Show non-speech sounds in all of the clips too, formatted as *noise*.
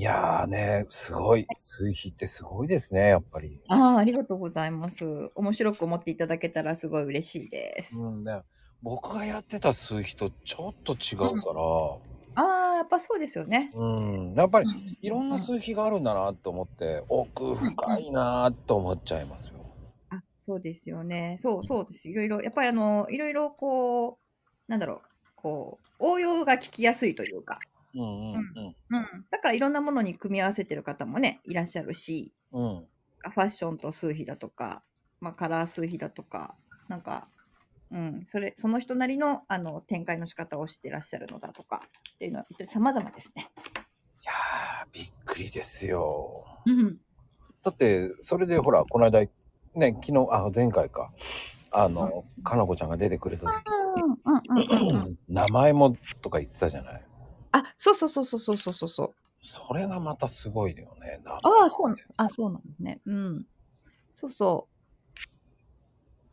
いやーね、すごい。数比ってすごいですね、やっぱり。ああ、ありがとうございます。面白く思っていただけたらすごい嬉しいです。うんね。僕がやってた数比とちょっと違うから、ああ、やっぱそうですよね。うん、やっぱりうんいろんな数比があるんだなと思って、奥深いなと思っちゃいますよ。あ、そうですよね。そうそうです。いろいろ、やっぱりあの、いろいろこう、なんだろう、こう、応用が聞きやすいというか、うんうんうん。だからいろんなものに組み合わせてる方もね、いらっしゃるし、うん。うん。ファッションと数比だとか、まあ、カラー数比だとか、なんか、うん、それ、その人なりの、あの、展開の仕方をしてらっしゃるのだとか、っていうのは、様々ですね。いやー、びっくりですよ。うん。だって、それでほら、この間、ね、昨日、あ、前回か。あの、かなこちゃんが出てくれた時、うん、うん、うん、うん。名前もとか言ってたじゃない。あ、そうそうそうそうそうそうそう。それがまたすごいよね。ああ、そう、あ、そうなんですね。うん。そうそう。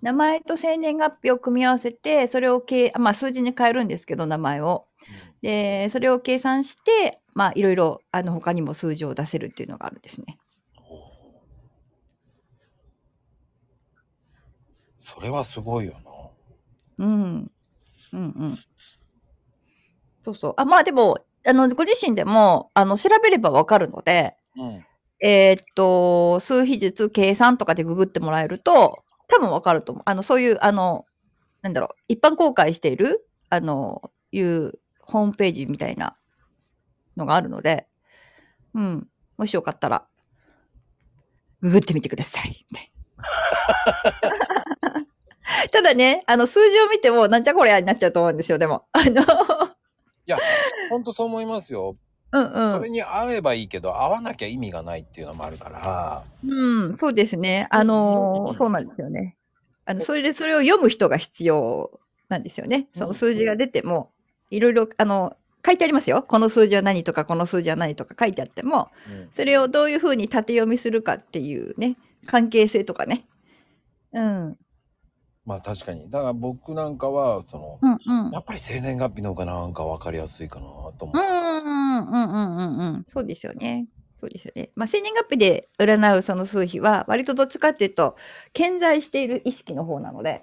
名前と生年月日を組み合わせて、それをけ、まあ、数字に変えるんですけど、名前を。で、それを計算して、まあ、いろいろ、あの、他にも数字を出せるっていうのがあるんですね。それはすごいよな。うん。うんうん。そうそう。あ、まあでも、あの、ご自身でも、あの、調べればわかるので、うん。えーっと、数比術計算とかでググってもらえると、多分わかると思う。あの、そういう、あの、なんだろう、一般公開している、あの、いうホームページみたいなのがあるので、うん。もしよかったら、ググってみてください。みたいなただね、あの、数字を見ても、なんじゃこりゃになっちゃうと思うんですよ、でも。あの、ほんとそう思いますよ。うんうんそれ。に合えばいいけど、合わなきゃ意味がないっていうのもあるから。うん、そうですね。あのーそうなんですよね。あの、それでそれを読む人が必要なんですよね。その数字が出ても、いろいろ、あの、書いてありますよ。この数字は何とか、この数字は何とか書いてあっても、うんそれをどういうふうに縦読みするかっていうね、関係性とかね。うん。まあ確かに。だから僕なんかは、その、うんうん。やっぱり生年月日の方がなんか分かりやすいかなと思って。うんうんうんうんうんうん。そうですよね。そうですよね。まあ、生年月日で占うその数比は、割とどっちかっていうと、健在している意識の方なので、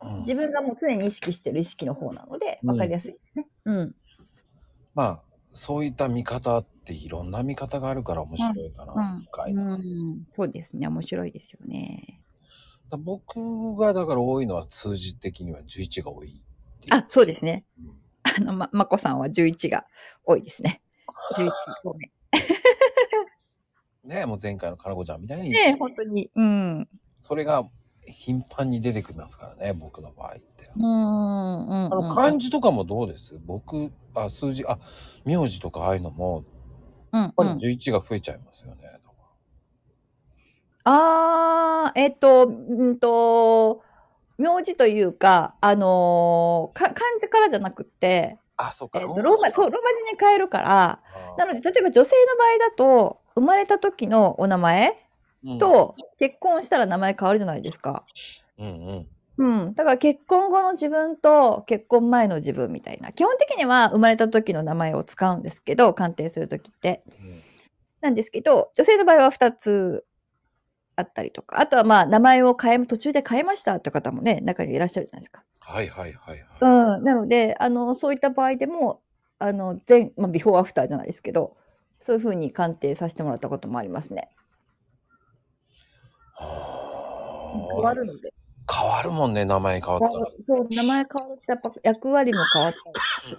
うん自分がもう常に意識してる意識の方なので、うんわかりやすいですね。うん。まあ、そういった見方っていろんな見方があるから面白いかな。うん深いな。うん、そうですね。面白いですよね。だ僕がだから多いのは数字的には11が多い。あ、そうですね。うんあの、ま、まこさんは11が多いですね。11方面。ねもう前回のかなこちゃんみたいに、ね本当に。うん。それが頻繁に出てきますからね、僕の場合って。うん、うん。あの、漢字とかもどうです？僕、あ、数字、あ、名字とかああいうのも、うん、やっぱりうん。11が増えちゃいますよね。あー、えっと、うんと、名字というか、あのーか漢字からじゃなくって、あ、そうか。えっと、ローマ、そう、ローマ字に変えるから、なので、例えば女性の場合だと、生まれた時のお名前うんと、結婚したら名前変わるじゃないですか。うんうん。うん。だから結婚後の自分と結婚前の自分みたいな。基本的には生まれた時の名前を使うんですけど、鑑定する時って。うんなんですけど、女性の場合は2つあったりとか、あとはまあ名前を変え、途中で変えましたって方もね、中にはいらっしゃるじゃないですか。はいはいはいはい。うん。なので、あの、そういった場合でも、あの、前、まあ、ビフォーアフターじゃないですけど、そういうふうに鑑定させてもらったこともありますね。はあ変わるので。変わるもんね、名前変わったら。そう、名前変わるとやっぱ役割も変わったり。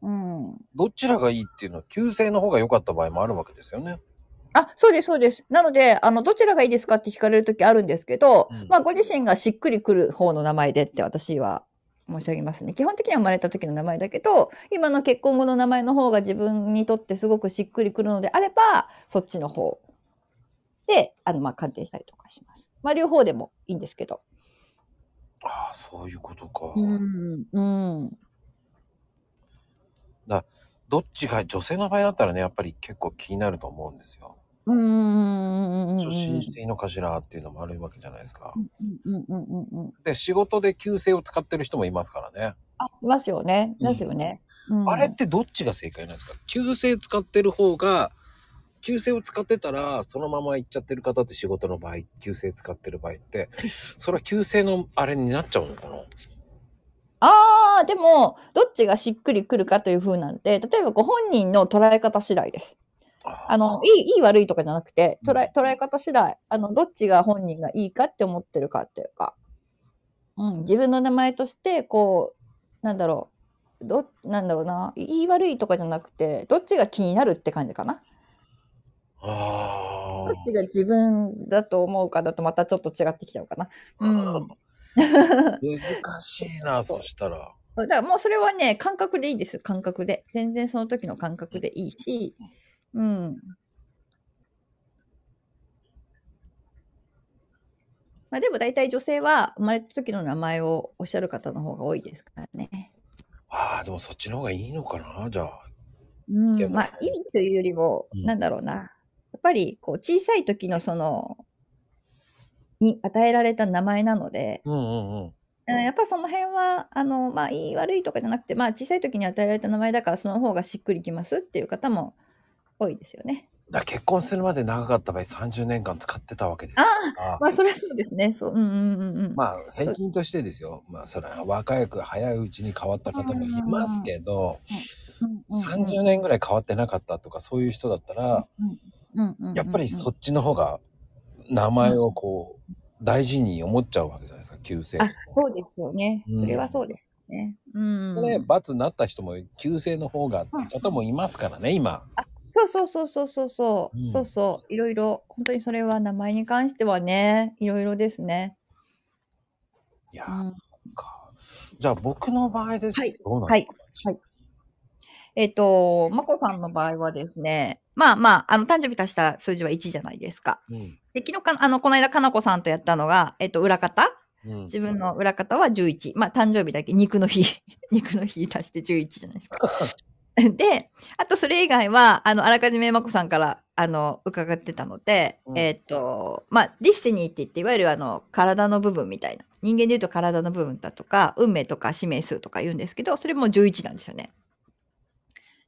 うん。どちらがいいっていうのは、旧姓の方が良かった場合もあるわけですよね。あ、そうです、そうです。なので、あの、どちらがいいですかって聞かれるときあるんですけど、うんまあ、ご自身がしっくりくる方の名前でって私は申し上げますね。基本的には生まれた時の名前だけど、今の結婚後の名前の方が自分にとってすごくしっくりくるのであれば、そっちの方で、あの、まあ、鑑定したりとかします。まあ、両方でもいいんですけど。ああ、そういうことか。うん、うん。どっちが、女性の場合だったらね、やっぱり結構気になると思うんですよ。うん。初心していいのかしらっていうのもあるわけじゃないですか。うん、うん、うん、うん。で、仕事で旧姓を使ってる人もいますからね。あ、いますよね。いますよね。うんあれってどっちが正解なんですか？旧姓使ってる方が、旧姓を使ってたら、そのまま行っちゃってる方って仕事の場合、旧姓使ってる場合って、それは旧姓のあれになっちゃうのかな？ああ、でも、どっちがしっくりくるかという風なんで、例えばご本人の捉え方次第です。あの、いい、いい悪いとかじゃなくて、捉え、捉え方次第、あの、どっちが本人がいいかって思ってるかっていうか、うん、自分の名前として、こう、なんだろう、ど、なんだろうな、いい悪いとかじゃなくて、どっちが気になるって感じかな。あどっちが自分だと思うかだとまたちょっと違ってきちゃうかな。うん。難しいな、*laughs* そしたら。だからもうそれはね、感覚でいいです。感覚で。全然その時の感覚でいいし、うん。まあでも大体女性は生まれた時の名前をおっしゃる方の方が多いですからね。ああ、でもそっちの方がいいのかなじゃあ。うん。まあいいというよりも、うんなんだろうな。やっぱりこう小さい時のその、に与えられた名前なので、うんうんうん。うんやっぱその辺は、あの、まあ、いい悪いとかじゃなくて、まあ、小さい時に与えられた名前だから、その方がしっくりきますっていう方も多いですよね。だ結婚するまで長かった場合30年間使ってたわけですあからまあ、それはそうですね。そう、うんうんうんうん。まあ平均としてですよまあそれは若く早いうちに変わった方もいますけどうんうんうん30年ぐらい変わってなかったとかそういう人だったらやっぱりそっちの方が名前をこう大事に思っちゃうわけじゃないですか旧姓あ、そうですよね。うんそれはそうですね。うん。ね罰になった人も旧姓の方がっていう方もいますからね今そうそうそうそうそうそう、うん。そうそう。いろいろ、本当にそれは名前に関してはね、いろいろですね。いやーうん。そっか。じゃあ僕の場合です。はい。とどうなんですか？はい。えっ、と、まこさんの場合はですね、まあまあ、あの、誕生日足した数字は1じゃないですか。うん。で、昨日か、あの、この間、かなこさんとやったのが、えっ、と、裏方？うん。自分の裏方は11。まあ、誕生日だけ、肉の日。*laughs* 肉の日足して11じゃないですか。*laughs* *laughs* で、あとそれ以外は、あの、あらかじめまこさんから、あの、伺ってたので、うんえっ、と、まあ、 destiny って言って、いわゆるあの、体の部分みたいな。人間で言うと体の部分だとか、運命とか使命数とか言うんですけど、それも11なんですよね。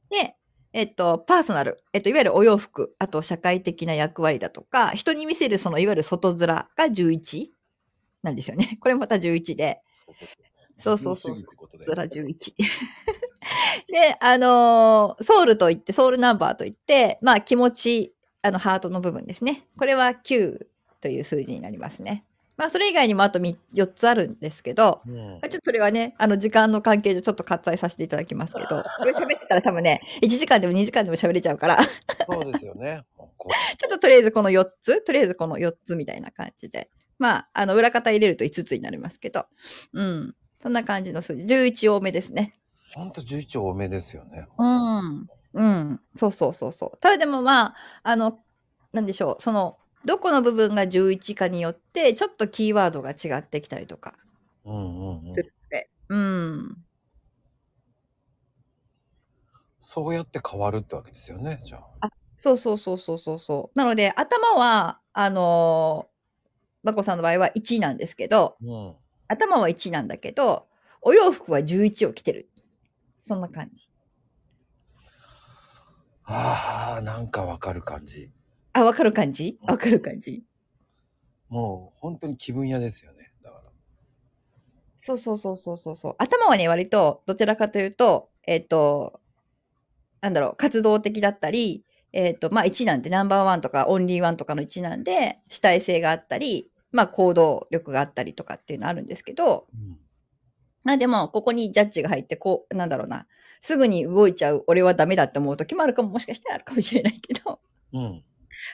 で、えっと、パーソナル、えっと、いわゆるお洋服、あと社会的な役割だとか、人に見せるそのいわゆる外面が11なんですよね。これまた11で、そうそうそう自由主義ってことでそら11。*laughs* で、あのーソウルといって、ソウルナンバーといって、まあ気持ち、あの、ハートの部分ですね。これは9という数字になりますね。まあそれ以外にもあと4つあるんですけど、うんまあちょっとそれはね、あの時間の関係上ちょっと割愛させていただきますけど、これ喋ってたら多分ね、1時間でも2時間でも喋れちゃうから、そうですよね。*laughs* ちょっととりあえずこの4つ、とりあえずこの4つみたいな感じで。まあ、あの、裏方入れると5つになりますけど。うん。そんな感じの数字。11多めですね。うほんと11多めですよね。うん。うん。そうそうそうそう。ただでもまあ、あの、なんでしょう。その、どこの部分が11かによって、ちょっとキーワードが違ってきたりとかうんうんうんす。るので。うん。そうやって変わるってわけですよね、じゃあ。そうそうそうそうそうそう。なので、頭は、あのー、まこさんの場合は1なんですけど、うん。頭は1なんだけど、お洋服は11を着てる。そんな感じ。ああ、なんかわかる感じ。あ、わかる感じ？わかる感じ？もう本当に気分屋ですよね。だから。そうそうそうそうそうそう。頭はね、割と、どちらかというと、えっ、と、なんだろう、活動的だったり、えっ、と、まあ1なんで、ナンバーワンとかオンリーワンとかの1なんで、主体性があったり、まあ行動力があったりとかっていうのあるんですけど、うん。まあでも、ここにジャッジが入って、こう、なんだろうな、すぐに動いちゃう、俺はダメだって思う時もあるかも、もしかしたらあるかもしれないけど、うん。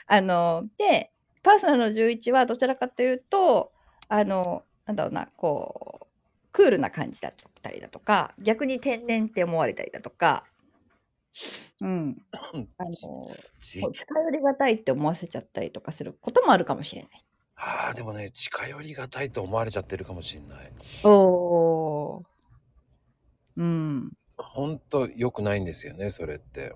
あの、で、パーソナルの11はどちらかというと、あの、なんだろうな、こう、クールな感じだったりだとか、逆に天然って思われたりだとか、うん。*coughs* あの、近寄りがたいって思わせちゃったりとかすることもあるかもしれない。ああ、でもね、近寄りがたいと思われちゃってるかもしれない。おー。うん。本当良くないんですよね、それって。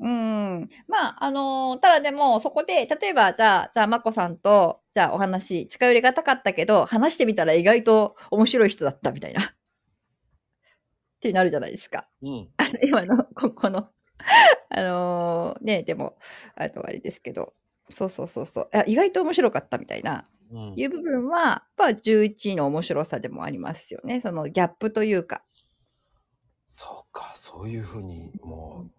うん。まあ、あのーただでも、そこで、例えば、じゃあ、じゃあ、まこさんと、じゃあ、お話、近寄りがたかったけど、話してみたら意外と面白い人だったみたいな。*laughs* ってなるじゃないですか。うん。あ *laughs* の今の、ここの、あのーね、でも、あの、あれですけど、そうそうそうそう、あ意外と面白かったみたいな、うんいう部分は、まあ、11の面白さでもありますよね。そのギャップというか。そうか、そういうふうに、もう、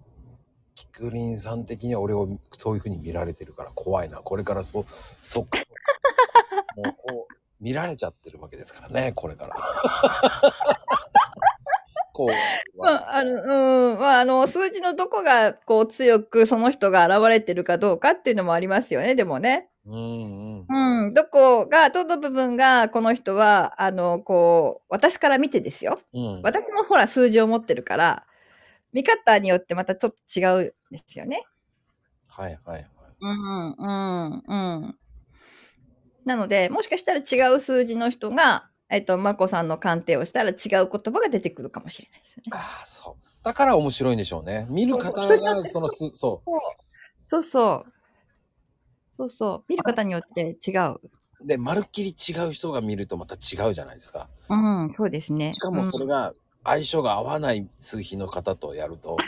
キクリンさん的には俺をそういうふうに見られてるから怖いな。これからそう、そっか、そっか。もうこう、見られちゃってるわけですからね、これから。こう、まあ、あの、うん、まあ、あの、数字のどこが、こう、強くその人が現れてるかどうかっていうのもありますよね、でもね。うんうん。うん、どこが、どの部分が、この人は、あの、こう、私から見てですよ。うん。私もほら、数字を持ってるから、見方によってまたちょっと違うんですよね。はいはいはい。うん、うん、うん。なので、もしかしたら違う数字の人が、えっと、まこさんの鑑定をしたら違う言葉が出てくるかもしれないですよね。ああ、そう。だから面白いんでしょうね。見る方が、そのす、そそうそう。そうそう。見る方によって違う。う。で、まるっきり違う人が見るとまた違うじゃないですか。うん、そうですね。しかもそれが相性が合わない数比の方とやると、もう、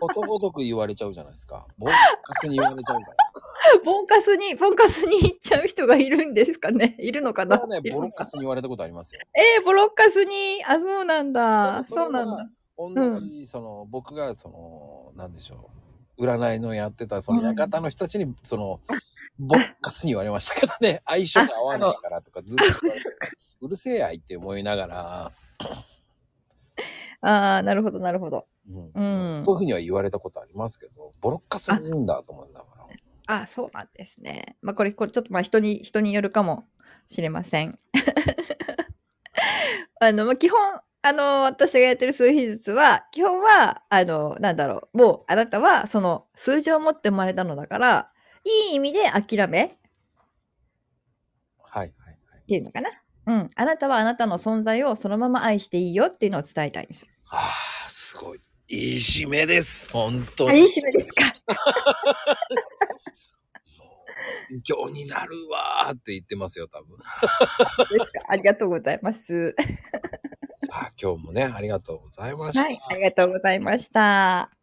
ことごとく言われちゃうじゃないですか。ボッカスに言われちゃうじゃないですか。うん、ボンカスに、ボンカスに行っちゃう人がいるんですかねいるのかなね、ボロッカスに言われたことありますよ。えー、ボロッカスに、あ、そうなんでだ。もそうなんだ。同じ、その、僕が、その、なんでしょう。占いのやってた、その館の人たちに、その、ボッカスに言われましたけどね、相性が合わないからとかずっと *laughs* うるせえ愛って思いながら、ああ、なるほど、なるほど。うんうんそういうふうには言われたことありますけど、ボロッカスに言うんだと思うんだから。あ、そうなんですね。まあ、これ、これちょっとまあ人に、人によるかもしれません。*laughs* あの、まあ、基本、あの、私がやってる数比術は、基本は、あの、なんだろう、もう、あなたは、その、数字を持って生まれたのだから、いい意味で諦めっはいはいはい。ていうのかな。うん。あなたはあなたの存在をそのまま愛していいよっていうのを伝えたいんです。ああ、すごい。いい締めです。本当あ、いい締めですか？勉強になるわーって言ってますよ、多分。ですか。ありがとうございます。*laughs* あ今日もね、ありがとうございました。はい。ありがとうございました。